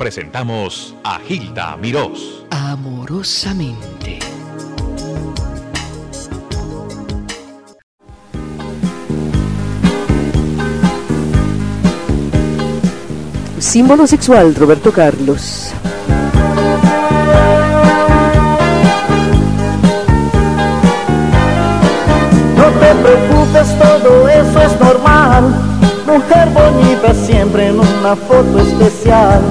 presentamos a Gilda Mirós. Amorosamente. Símbolo sexual, Roberto Carlos. No te preocupes, todo eso es normal. Mujer bonita siempre en una foto especial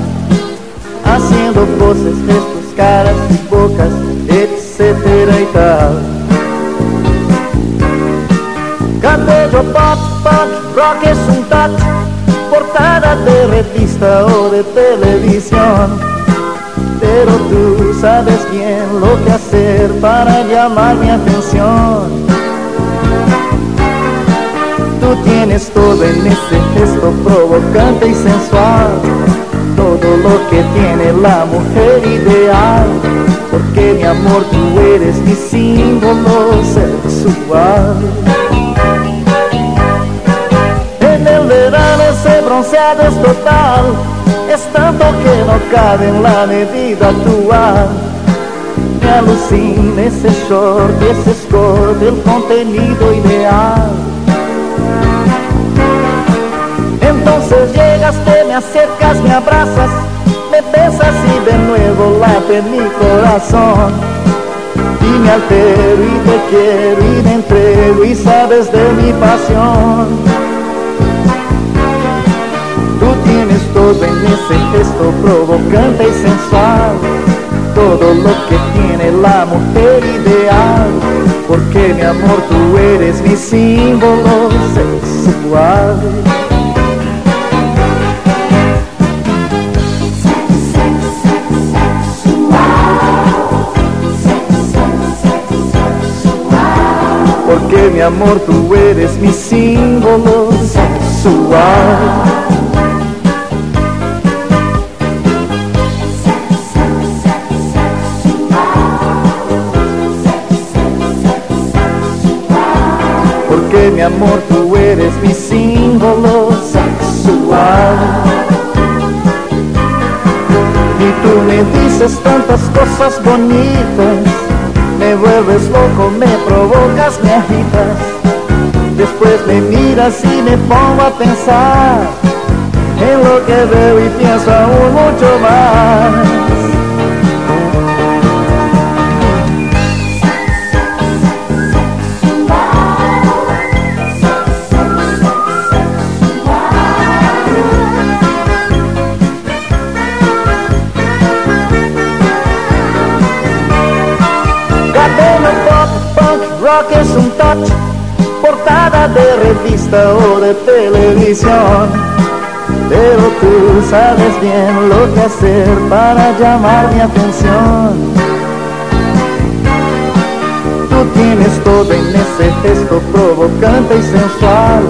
haciendo poses, gestos, caras bocas, etcétera y tal. Cabello pop, pop, rock es un touch, portada de revista o de televisión. Pero tú sabes bien lo que hacer para llamar mi atención. Tú tienes todo en ese gesto provocante y sensual todo lo que tiene la mujer ideal. Porque mi amor, tú eres mi símbolo sexual. En el verano ese bronceado es total, es tanto que no cabe en la medida actual. Me alucina ese short y ese score del contenido ideal. Entonces llegas, te me acercas, me abrazas, me besas y de nuevo late mi corazón. Y me altero y te quiero y me entrego y sabes de mi pasión. Tú tienes todo en ese gesto provocante y sensual, todo lo que tiene la mujer ideal. Porque mi amor, tú eres mi símbolo sexual. Porque mi amor tú eres mi símbolo sexual. Porque mi amor tú eres mi símbolo sexual. Y tú me dices tantas cosas bonitas vuelves loco, me provocas, me agitas. Después me miras y me pongo a pensar en lo que veo y pienso aún mucho más. De revista o de televisión. Pero tú sabes bien lo que hacer para llamar mi atención. Tú tienes todo en ese gesto provocante y sensual,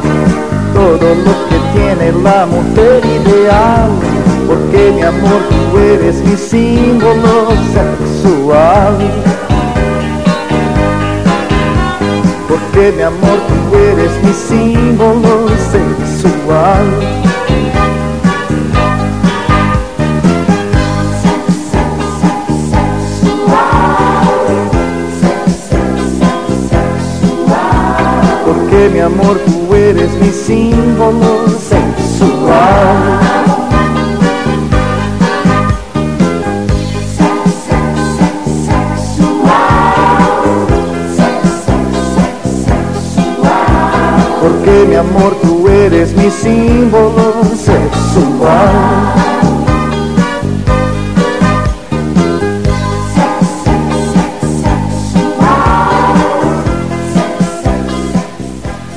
todo lo que tiene la mujer ideal. Porque mi amor, tú eres mi símbolo sexual. Porque mi amor tú eres mi símbolo sexual. Porque mi amor tú eres mi símbolo sexual. Amor tú eres mi símbolo sexual.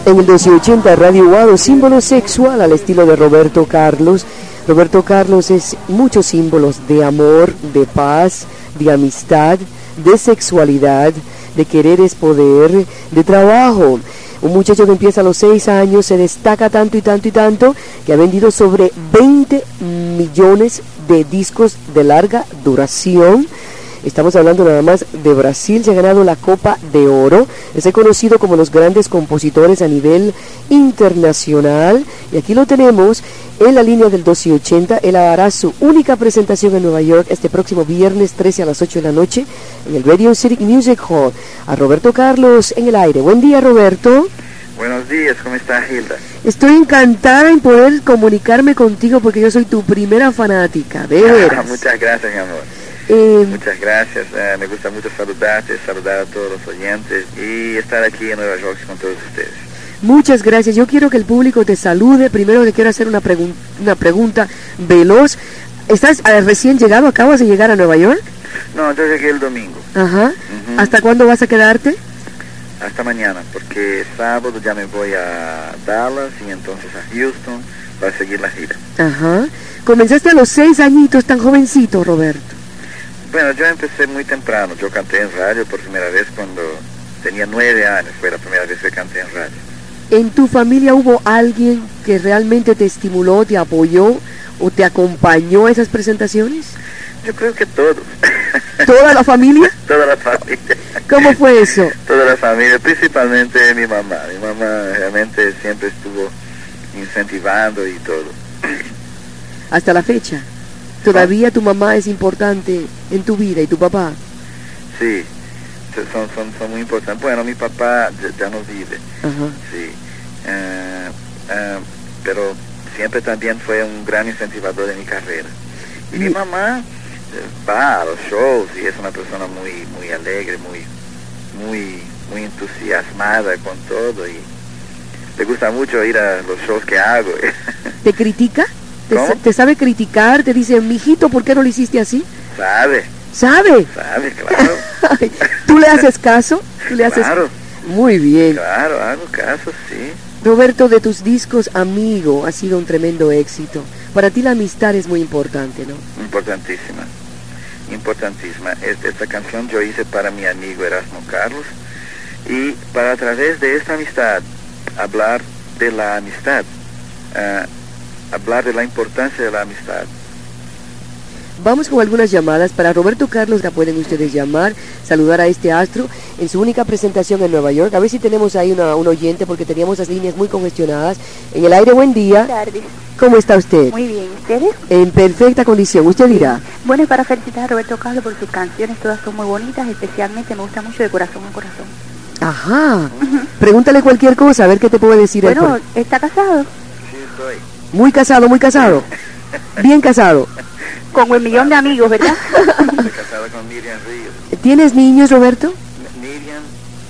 En el 1280 Radio Guado, símbolo sexual al estilo de Roberto Carlos. Roberto Carlos es muchos símbolos de amor, de paz, de amistad, de sexualidad, de querer es poder, de trabajo. Un muchacho que empieza a los 6 años se destaca tanto y tanto y tanto que ha vendido sobre 20 millones de discos de larga duración Estamos hablando nada más de Brasil, se ha ganado la Copa de Oro, es conocido como los grandes compositores a nivel internacional y aquí lo tenemos en la línea del 1280. Él hará su única presentación en Nueva York este próximo viernes 13 a las 8 de la noche en el Radio City Music Hall. A Roberto Carlos en el aire. Buen día, Roberto. Buenos días, ¿cómo está Hilda? Estoy encantada en poder comunicarme contigo porque yo soy tu primera fanática, de Ah, veras. muchas gracias, mi amor. Muchas gracias. Eh, me gusta mucho saludarte, saludar a todos los oyentes y estar aquí en Nueva York con todos ustedes. muchas gracias. Yo quiero que el público te salude. Primero le quiero hacer una, pregun- una pregunta veloz. ¿Estás eh, recién llegado? ¿Acabas de llegar a Nueva York? No, yo llegué el domingo, Ajá. ¿Hasta cuándo vas a quedarte? hasta mañana, porque sábado ya me voy a Dallas y entonces a Houston para seguir la gira. Ajá. Comenzaste a los seis añitos, tan jovencito, Roberto. Bueno, yo empecé muy temprano. Yo canté en radio por primera vez cuando tenía nueve años. Fue la primera vez que canté en radio. ¿En tu familia hubo alguien que realmente te estimuló, te apoyó o te acompañó a esas presentaciones? Yo creo que todos. ¿Toda la familia? Toda la familia. ¿Cómo fue eso? Toda la familia, principalmente mi mamá. Mi mamá realmente siempre estuvo incentivando y todo. Hasta la fecha. ¿Todavía tu mamá es importante en tu vida y tu papá? Sí, son, son, son muy importantes. Bueno, mi papá ya, no vive, Ajá. sí. Eh, pero siempre también fue un gran incentivador de mi carrera. Y mi Y- mamá eh, va a los shows y es una persona muy, muy alegre, muy, muy, muy entusiasmada con todo y le gusta mucho ir a los shows que hago. ¿Te critica? ¿Te, sabe criticar? ¿Te dice, mijito, ¿por qué no lo hiciste así? sabe, ¿Sabe? sabe, claro. ¿Tú le haces caso? ¿Tú le haces... Claro, Muy bien. claro, hago caso, sí. Roberto, de tus discos Amigo ha sido un tremendo éxito. Para ti la amistad es muy importante, ¿no? Importantísima, importantísima. Es- Esta canción yo hice para mi amigo Erasmo Carlos y para a través de esta amistad hablar de la amistad, ah, hablar de la importancia de la amistad. Vamos con algunas llamadas. Para Roberto Carlos la pueden ustedes llamar, saludar a este astro en su única presentación en Nueva York. A ver si tenemos ahí una, un oyente porque teníamos las líneas muy congestionadas. En el aire, buen día. Buenas tardes. ¿Cómo está usted? Muy bien, ¿ustedes? En perfecta condición, usted dirá. Bueno, para felicitar a Roberto Carlos por sus canciones, todas son muy bonitas, especialmente me gusta mucho de corazón a corazón. Ajá. Pregúntale cualquier cosa, a ver qué te puede decir él. Bueno, ¿está casado? Sí, estoy. Muy casado, muy casado. Bien casado. Con un millón de amigos, ¿verdad? Estoy casado con Miriam Ríos. ¿Tienes niños, Roberto? Miriam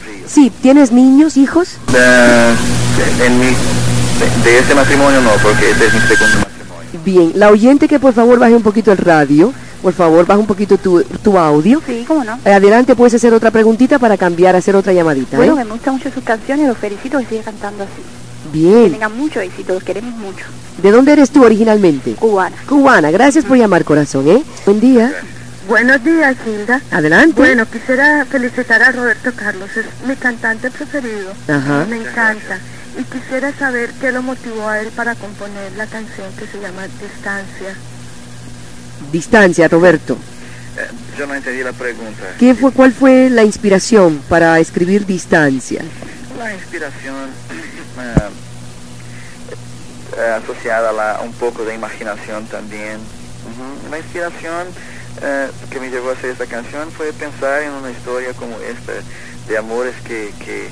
Ríos. Sí, ¿tienes niños, hijos? De, en mi, de, de ese matrimonio no, porque este es mi segundo matrimonio. Bien, la oyente que por favor baje un poquito el radio, por favor baja un poquito tu, tu audio. sí, ¿cómo no? Eh, Adelante, puedes hacer otra preguntita para cambiar, hacer otra llamadita. Bueno, ¿eh? me gustan mucho sus canciones, los felicito que siga cantando así. Que Bien. tengan mucho éxito, los queremos mucho. ¿De dónde eres tú originalmente? Cubana. Cubana, gracias por llamar, corazón, ¿eh? Buen día. Buenos días, Hilda. Adelante. Bueno, quisiera felicitar a Roberto Carlos, es mi cantante preferido. Ajá. Me encanta. Y quisiera saber qué lo motivó a él para componer la canción que se llama Distancia. Distancia, Roberto. Eh, yo no entendí la pregunta. ¿Qué fue, ¿Cuál fue la inspiración para escribir Distancia? La inspiración eh, asociada a, la- un poco de imaginación también. La inspiración eh, que me llevó a hacer esta canción fue pensar en una historia como esta, de amores que, que,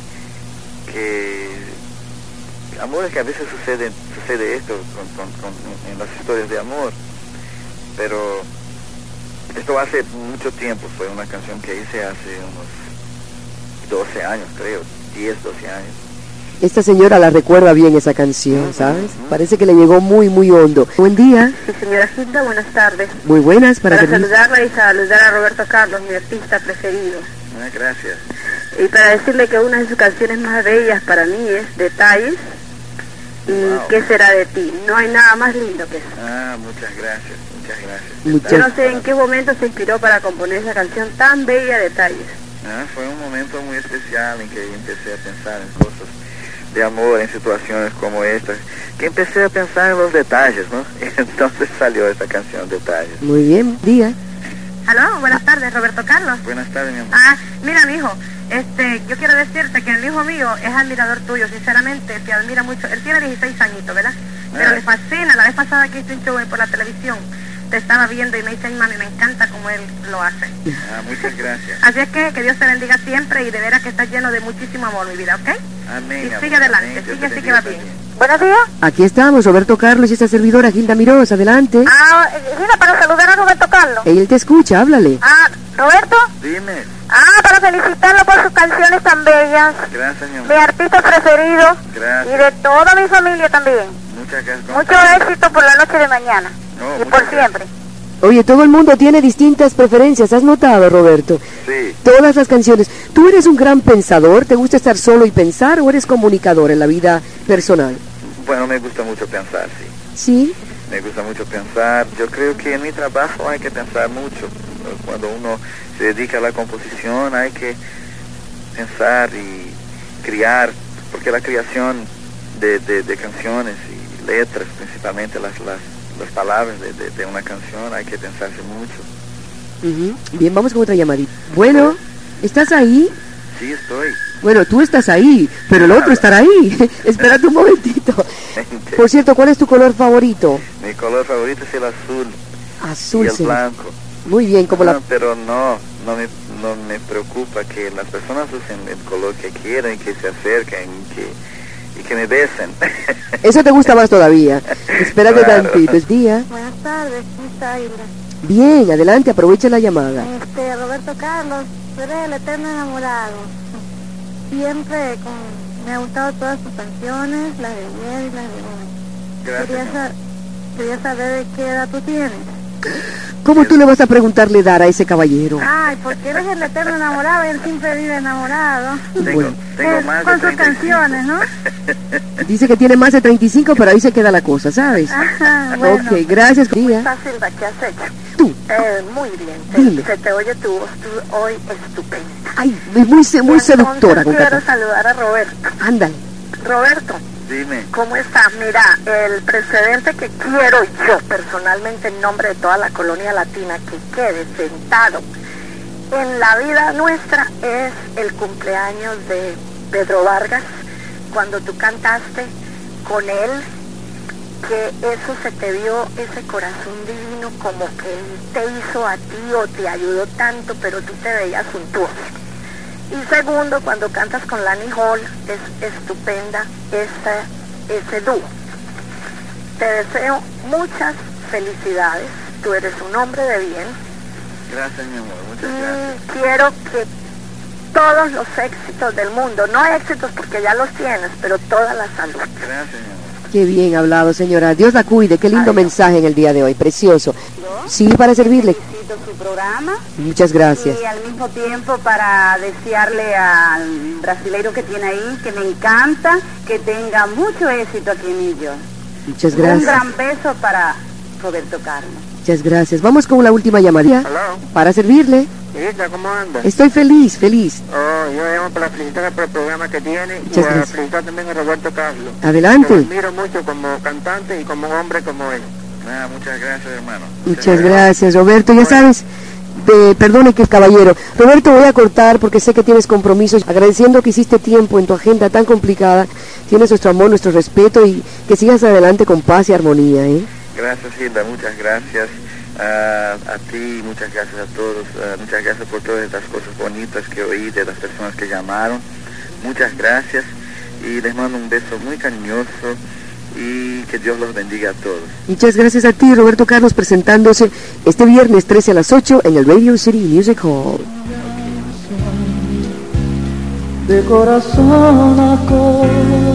que amores que a veces suceden, sucede esto con, con- con- en las historias de amor, pero esto hace mucho tiempo, fue una canción que hice hace unos 12 años, creo, 10, 12 años. Esta señora la recuerda bien esa canción, ¿sabes? Parece que le llegó muy, muy hondo. Buen día. Sí, señora Hilda, buenas tardes. Muy buenas para, Para que... saludarla y saludar a Roberto Carlos, mi artista preferido. Ah, gracias. Y para decirle que una de sus canciones más bellas para mí es Detalles y Wow. ¿Qué será de ti? No hay nada más lindo que eso. Ah, muchas gracias, muchas gracias. Muchas- Yo no sé en qué momento se inspiró para componer esa canción tan bella, Detalles. Ah, fue un momento muy especial en que empecé a pensar en cosas de amor, en situaciones como estas, que empecé a pensar en los detalles, ¿no? Y entonces salió esta canción, Detalles. Muy bien, día. Aló, buenas tardes, Roberto Carlos. Buenas tardes, mi amor. Ah, mira, mi hijo, este, yo quiero decirte que el hijo mío es admirador tuyo, sinceramente, te admira mucho. Él tiene 16 añitos, ¿verdad? Pero Ah. le fascina, la vez pasada que hice un show por la televisión, te estaba viendo y me dice, mami, me encanta como él lo hace. Ah, muchas gracias. Así es que que Dios te bendiga siempre y de veras que estás lleno de muchísimo amor, mi vida, ¿ok? Amén. Y mi sigue adelante, sigue así que va bien. Buenos días. Aquí estamos, Roberto Carlos y esta servidora Gilda Miros, adelante. Ah, mira, para saludar a Roberto Carlos. Él te escucha, háblale. Ah, Roberto. Dime. Ah, para felicitarlo por sus canciones tan bellas. Gracias, mi Mi amor. artista preferido. Gracias. Y de toda mi familia también. Muchas gracias. Mucho éxito por la noche de mañana. No, y por gracias. siempre. Oye, todo el mundo tiene distintas preferencias, ¿has notado, Roberto? Sí. Todas las canciones. ¿Tú eres un gran pensador? ¿Te gusta estar solo y pensar o eres comunicador en la vida personal? Bueno, me gusta mucho pensar, sí. Sí. Me gusta mucho pensar. Yo creo que en mi trabajo hay que pensar mucho. Cuando uno se dedica a la composición hay que pensar y criar, porque la creación de, de- de canciones y letras, principalmente las, las, las palabras de, de- de una canción, hay que pensarse mucho. Ujú. Bien, vamos con otra llamadita. Bueno, ¿estás ahí? Sí, estoy. Bueno, tú estás ahí, pero el otro estará ahí. Espérate un momentito. Por cierto, ¿cuál es tu color favorito? Mi color favorito es el azul Azul. y el sí. blanco. Muy bien, como No, la... pero no, no me, no me preocupa que las personas usen el color que quieran, que se acerquen que, y que me besen. Eso te gusta más todavía. Espérate Claro. tantito, es día. Buenas tardes, ¿cómo está Hilda? Bien, adelante, aprovecha la llamada. Este, Roberto Carlos, tú eres el eterno enamorado. Siempre con- me han gustado todas tus canciones, las de ayer y las de hoy. Gracias. Quería, sa- quería saber de qué edad tú tienes. ¿Cómo tú le vas a preguntarle dar a ese caballero? Ay, porque eres el eterno enamorado y él siempre vive enamorado. Tengo, Bueno. tengo Eh, más con de sus 35. canciones, ¿no? Dice que tiene más de 35, pero ahí se queda la cosa, ¿sabes? Ajá, bueno. Ok, gracias. Silva, ¿qué has hecho? Tú. Eh, muy bien. Dime. Se te oye tu voz tú hoy estupenda. Ay, es muy, se- muy Entonces, seductora con quiero saludar a Roberto. Ándale. Roberto, ¿cómo estás? Mira, el precedente que quiero yo personalmente en nombre de toda la colonia latina que quede sentado en la vida nuestra es el cumpleaños de Pedro Vargas, cuando tú cantaste con él, que eso se te vio, ese corazón divino, como que te hizo a ti o te ayudó tanto, pero tú te veías suntuoso. Y segundo, cuando cantas con Lani Hall, es estupenda ese, ese dúo. Te deseo muchas felicidades, tú eres un hombre de bien Gracias, mi amor. Muchas y gracias. quiero que todos los éxitos del mundo, no éxitos porque ya los tienes, pero toda la salud. Gracias, mi amor. Qué bien hablado, señora. Dios la cuide. Qué lindo mensaje en el día de hoy. Precioso. Sí, para servirle. Felicito su programa Muchas gracias. y al mismo tiempo para desearle al brasileiro que tiene ahí, que me encanta, que tenga mucho éxito aquí en York. Muchas Un gracias. gran beso para Roberto Carlos. Muchas gracias. Vamos con la última llamadita. Hola, Para servirle. ¿Cómo anda? Estoy feliz, feliz. Oh, yo llamo para felicitar por el programa que tiene Muchas y para gracias. felicitar también a Roberto Carlos. Adelante. Lo admiro mucho como cantante y como hombre como él. Ah, muchas gracias, hermano. Muchas gracias, Roberto. Ya sabes, de, perdone que caballero. Roberto, voy a cortar porque sé que tienes compromisos. Agradeciendo que hiciste tiempo en tu agenda tan complicada. Tienes nuestro amor, nuestro respeto y que sigas adelante con paz y armonía, ¿eh? Gracias, Hilda. Muchas gracias ah, a ti, muchas gracias a todos. ah, muchas gracias por todas estas cosas bonitas que oí de las personas que llamaron. Muchas gracias y les mando un beso muy cariñoso y que Dios los bendiga a todos. Muchas gracias a ti, Roberto Carlos, presentándose este viernes 13 a las 8 en el Radio City Music Hall. de corazón a corazón.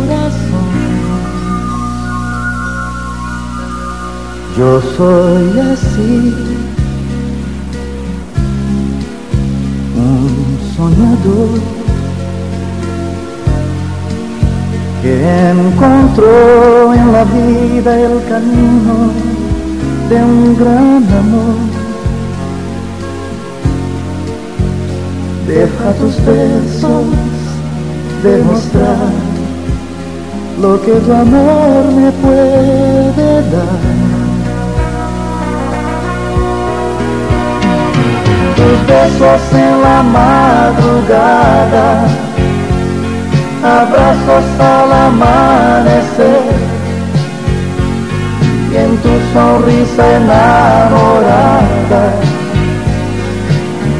Yo soy así, un soñador que encontró en la vida el camino de un gran amor. Deja tus besos demostrar lo que tu amor me puede dar. Tus besos en la madrugada, abrazos al amanecer, y en tu sonrisa enamorada,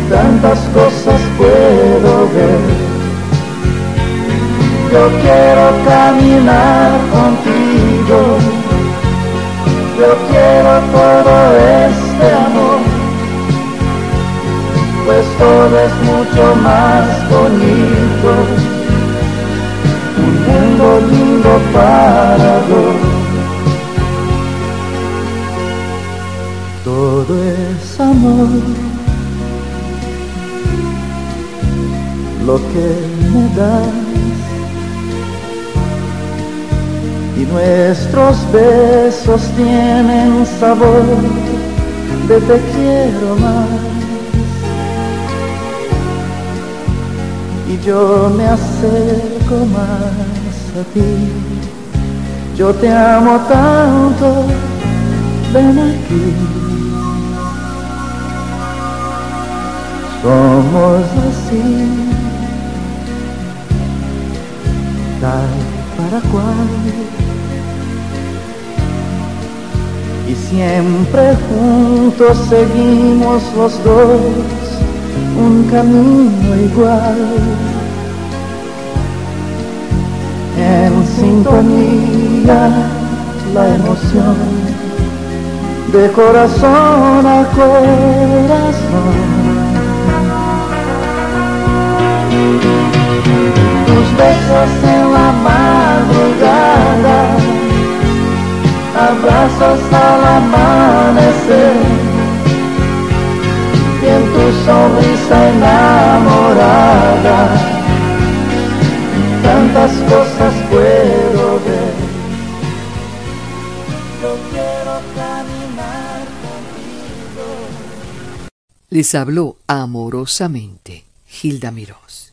tantas cosas puedo ver. Yo quiero caminar contigo, yo quiero todo este pues todo es mucho más bonito, un mundo lindo para dos. Todo es amor, lo que me das. Y nuestros besos tienen sabor de te quiero más. Y yo me acerco más a ti. Yo te amo tanto, ven aquí. Somos así, tal para cual. Y siempre juntos seguimos los dos un camino igual. En sintonía la emoción de corazón a corazón. Tus besos en la madrugada, abrazos al amanecer en tu sonrisa enamorada, tantas cosas puedo ver. Yo quiero caminar contigo. Les habló amorosamente Gilda Mirós.